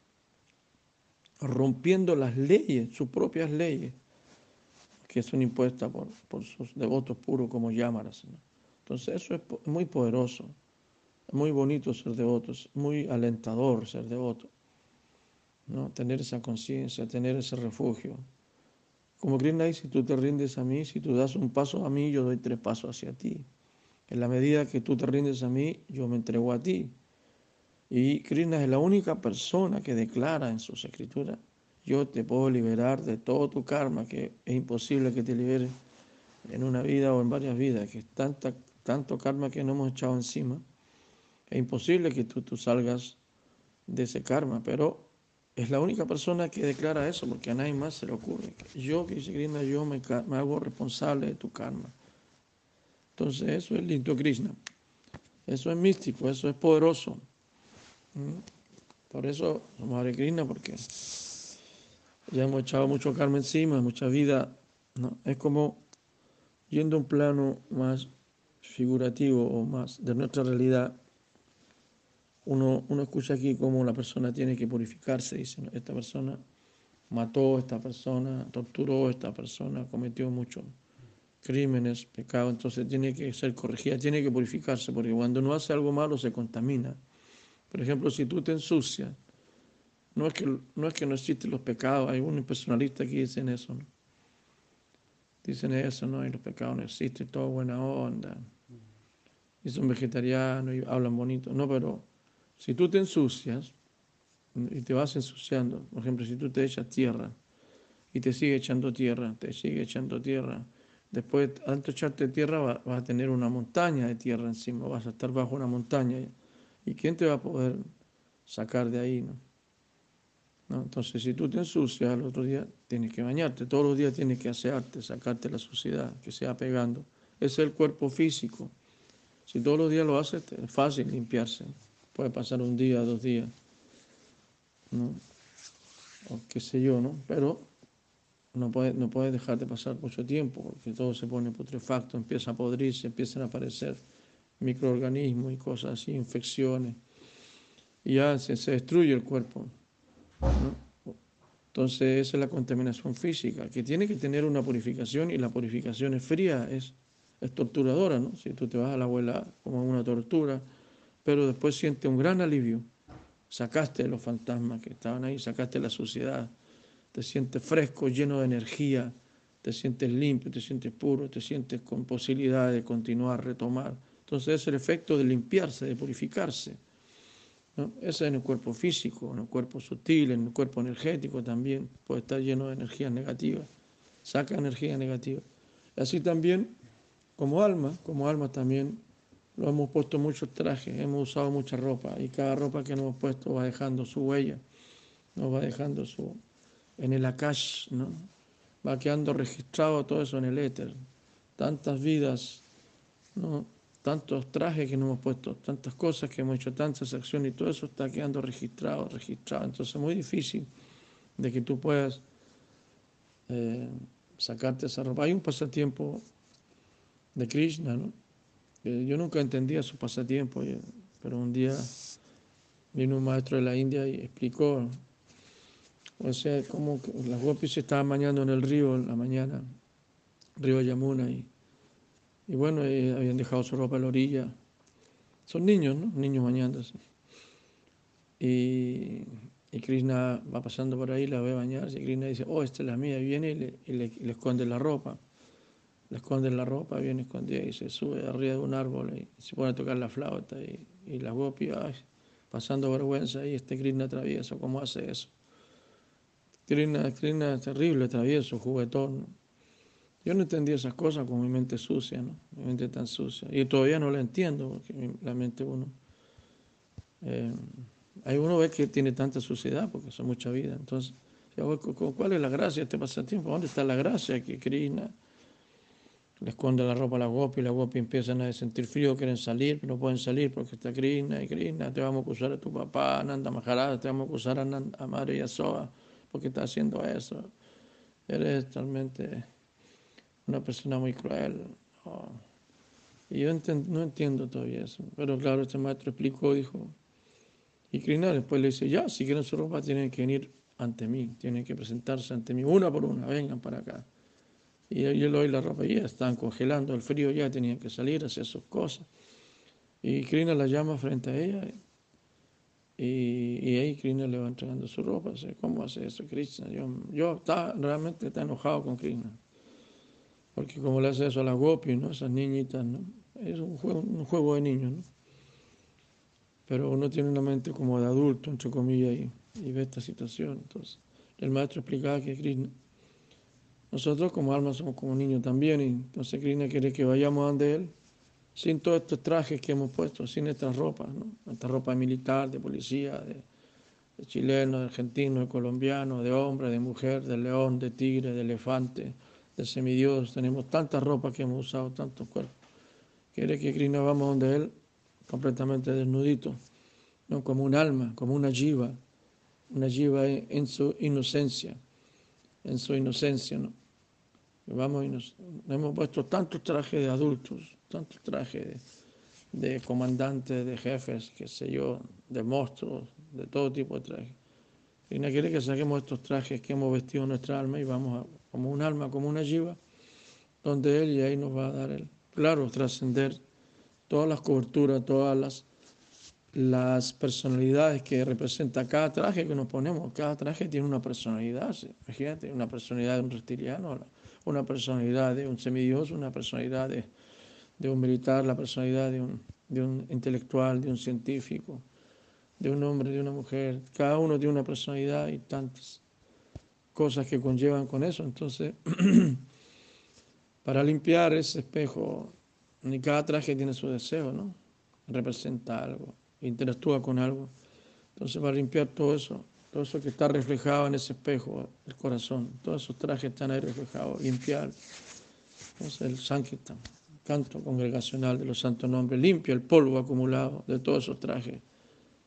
rompiendo las leyes, sus propias leyes, que son impuestas por, por sus devotos puros como Yamaras. Entonces eso es muy poderoso, muy bonito ser devoto, es muy alentador ser devoto, ¿no? tener esa conciencia, tener ese refugio. Como Krishna dice, si tú te rindes a mí, si tú das un paso a mí, yo doy tres pasos hacia ti. En la medida que tú te rindes a mí, yo me entrego a ti. Y Krishna es la única persona que declara en sus escrituras, yo te puedo liberar de todo tu karma, que es imposible que te libere en una vida o en varias vidas, que es tanta, tanto karma que no hemos echado encima. Es imposible que tú, tú salgas de ese karma, pero es la única persona que declara eso, porque a nadie más se le ocurre. Yo, que dice Krishna, yo me, me hago responsable de tu karma. Entonces, eso es lindo Krishna. Eso es místico, eso es poderoso. ¿Mm? Por eso somos Hare Krishna, porque ya hemos echado mucho karma encima, mucha vida. ¿no? Es como yendo a un plano más figurativo o más de nuestra realidad uno, uno escucha aquí cómo la persona tiene que purificarse, dice, esta persona mató, esta persona torturó, esta persona cometió muchos crímenes, pecados, entonces tiene que ser corregida, tiene que purificarse, porque cuando uno hace algo malo se contamina. Por ejemplo, si tú te ensucias, no es que no, es que no existen los pecados, hay unos personalistas que dicen eso. Dicen eso, ¿no? Y los pecados no existen, todo buena onda. Y son vegetarianos y hablan bonito. No, pero si tú te ensucias y te vas ensuciando, por ejemplo, si tú te echas tierra y te sigue echando tierra, te sigue echando tierra, después, antes de echarte tierra, vas a tener una montaña de tierra encima, vas a estar bajo una montaña. ¿Y quién te va a poder sacar de ahí? No? Entonces, si tú te ensucias, al otro día tienes que bañarte, todos los días tienes que asearte, sacarte la suciedad que se va pegando. Es el cuerpo físico. Si todos los días lo haces, es fácil limpiarse. Puede pasar un día, dos días, ¿no? O qué sé yo, ¿no? Pero no puede, no puede dejar de pasar mucho tiempo porque todo se pone putrefacto, empieza a podrirse, empiezan a aparecer microorganismos y cosas así, infecciones, y ya se, destruye el cuerpo. ¿no? Entonces esa es la contaminación física, que tiene que tener una purificación y la purificación es fría, es, es torturadora, ¿no? Si tú te vas a la abuela como una tortura, pero después siente un gran alivio. Sacaste los fantasmas que estaban ahí, sacaste la suciedad, te sientes fresco, lleno de energía, te sientes limpio, te sientes puro, te sientes con posibilidad de continuar, retomar. Entonces es el efecto de limpiarse, de purificarse. Ese es en el cuerpo físico, en el cuerpo sutil, en el cuerpo energético también, puede estar lleno de energías negativas, saca energía negativa. Así también como alma, como alma también lo hemos puesto muchos trajes, hemos usado mucha ropa y cada ropa que nos hemos puesto va dejando su huella, nos va dejando su en el akash, ¿no? Va quedando registrado todo eso en el éter. Tantas vidas, ¿no? Tantos trajes que nos hemos puesto, tantas cosas que hemos hecho, tantas acciones y todo eso está quedando registrado, registrado. Entonces es muy difícil de que tú puedas eh, sacarte esa ropa. Hay un pasatiempo de Krishna, ¿no? Yo nunca entendía su pasatiempo, pero un día vino un maestro de la India y explicó, o sea, cómo las gopis se estaban bañando en el río en la mañana, río Yamuna, y, y bueno, habían dejado su ropa a la orilla. Son niños, ¿no? Niños bañándose. Y, y Krishna va pasando por ahí, la ve bañarse, y Krishna dice, oh, esta es la mía, viene y le, y le esconde la ropa le esconde la ropa bien escondida y se sube arriba de un árbol y se pone a tocar la flauta y, y la gopi, pasando vergüenza y este Krishna travieso, ¿cómo hace eso? Krishna, Krishna terrible, travieso, juguetón. Yo no entendía esas cosas con mi mente sucia, ¿no? Mi mente tan sucia. Y todavía no la entiendo, porque la mente uno... Eh, hay uno ve que tiene tanta suciedad porque son mucha vida. Entonces, ¿cuál es la gracia de este pasatiempo? ¿Dónde está la gracia que Krishna le esconde la ropa a la gopi, y la gopi empiezan a sentir frío, quieren salir, pero no pueden salir porque está Krishna y Krishna, te vamos a acusar a tu papá, Nanda Maharaj, te vamos a acusar a, Nanda, a Madre Yasoa porque está haciendo eso. Eres realmente una persona muy cruel. Y yo no entiendo todavía eso. Pero claro, este maestro explicó, dijo, y Krishna después le dice, ya, si quieren su ropa tienen que venir ante mí, tienen que presentarse ante mí, una por una, vengan para acá. Y yo le doy la ropa ya estaban congelando el frío, ya tenían que salir, hacer sus cosas. Y Krina la llama frente a ella y, y ahí Krina le va entregando su ropa. ¿Cómo hace eso Krishna? Yo, yo está, realmente está enojado con Krishna. Porque como le hace eso a las Gopi, ¿no? esas niñitas, ¿no? es un juego, un juego de niños. ¿no? Pero uno tiene una mente como de adulto, entre comillas, y, y ve esta situación. Entonces, el maestro explicaba que Krishna nosotros como almas somos como niños también, y entonces Krishna quiere que vayamos donde Él sin todos estos trajes que hemos puesto, sin estas ropas, ¿no? Esta ropa militar, de policía, de, chileno, de argentino, de colombiano, de hombre, de mujer, de león, de tigre, de elefante, de semidios. Tenemos tanta ropa que hemos usado, tantos cuerpos. Quiere que Krishna vamos donde Él completamente desnudito, ¿no? como un alma, como una jiva, una jiva en su inocencia, en su inocencia. ¿no? vamos y nos, hemos puesto tantos trajes de adultos, tantos trajes de, comandantes, de jefes, qué sé yo, de monstruos, de todo tipo de trajes. Y no quiere que saquemos estos trajes que hemos vestido nuestra alma y vamos a, como un alma, como una jiva, donde Él y ahí nos va a dar el, claro, trascender todas las coberturas, todas las, las personalidades que representa cada traje que nos ponemos. Cada traje tiene una personalidad, fíjate, una personalidad de un reptiliano, una personalidad de un semidios, una personalidad de, de un militar, la personalidad de un, de un intelectual, de un científico, de un hombre, de una mujer. Cada uno tiene una personalidad y tantas cosas que conllevan con eso. Entonces, para limpiar ese espejo, ni cada traje tiene su deseo, ¿no? Representa algo, interactúa con algo. Entonces, para limpiar todo eso, todo eso que está reflejado en ese espejo, el corazón, todos esos trajes están ahí reflejados, limpiar. Entonces, el Sankirtan, canto congregacional de los santos nombres, limpia el polvo acumulado de todos esos trajes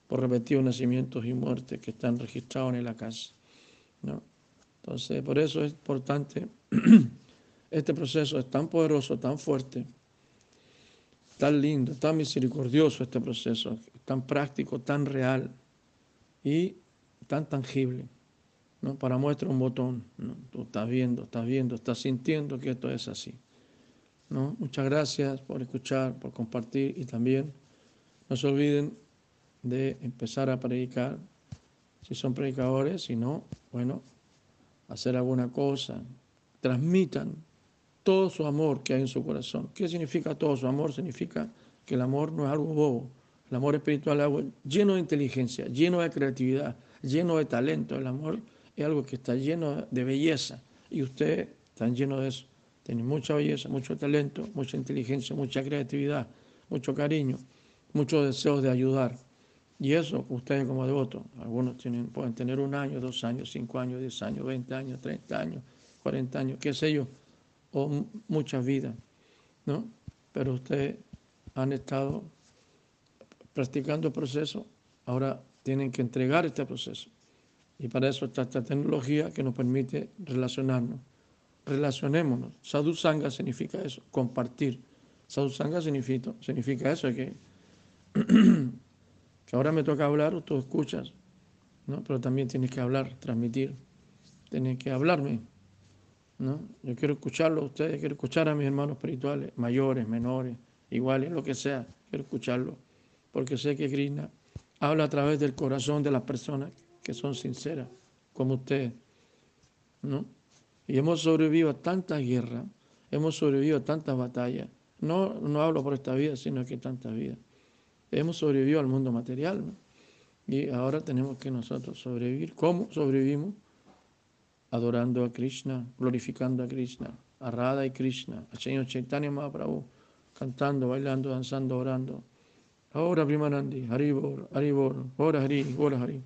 por repetidos nacimientos y muertes que están registrados en la casa. ¿no? Entonces, por eso es importante, este proceso es tan poderoso, tan fuerte, tan lindo, tan misericordioso este proceso, tan práctico, tan real y tan tangible. ¿no? Para muestra un botón, tú estás viendo, estás viendo, estás sintiendo que esto es así. ¿no? Muchas gracias por escuchar, por compartir y también no se olviden de empezar a predicar, si son predicadores, si no, bueno, hacer alguna cosa, transmitan todo su amor que hay en su corazón. ¿Qué significa todo su amor? Significa que el amor no es algo bobo, el amor espiritual es algo lleno de inteligencia, lleno de creatividad, lleno de talento. El amor es algo que está lleno de belleza y ustedes están llenos de eso. Tienen mucha belleza, mucho talento, mucha inteligencia, mucha creatividad, mucho cariño, muchos deseos de ayudar. Y eso, ustedes como devotos, algunos tienen, pueden tener un año, dos años, cinco años, diez años, veinte años, treinta años, cuarenta años, qué sé yo, o muchas vidas, ¿no? Pero ustedes han estado practicando el proceso, ahora tienen que entregar este proceso. Y para eso está esta tecnología que nos permite relacionarnos. Relacionémonos. Sadhu Sangha significa eso, compartir. Sadhu Sangha significa, eso, que que ahora me toca hablar, tú escuchas, ¿no? pero también tienes que hablar, transmitir, tienes que hablarme. ¿No? Yo quiero escucharlo a ustedes, quiero escuchar a mis hermanos espirituales, mayores, menores, iguales, lo que sea, quiero escucharlo, porque sé que Krishna habla a través del corazón de las personas que son sinceras, como ustedes. ¿no? Y hemos sobrevivido a tantas guerras, hemos sobrevivido a tantas batallas. No, no hablo por esta vida, sino que tantas vidas hemos sobrevivido al mundo material. Y ahora tenemos que nosotros sobrevivir. ¿Cómo sobrevivimos? Adorando a Krishna, glorificando a Krishna, a Radha y Krishna, a Señor Chaitanya Mahaprabhu, cantando, bailando, danzando, orando. Ahora Primanandi, Haribor, Haribor, Ora Hari, Ora Hari.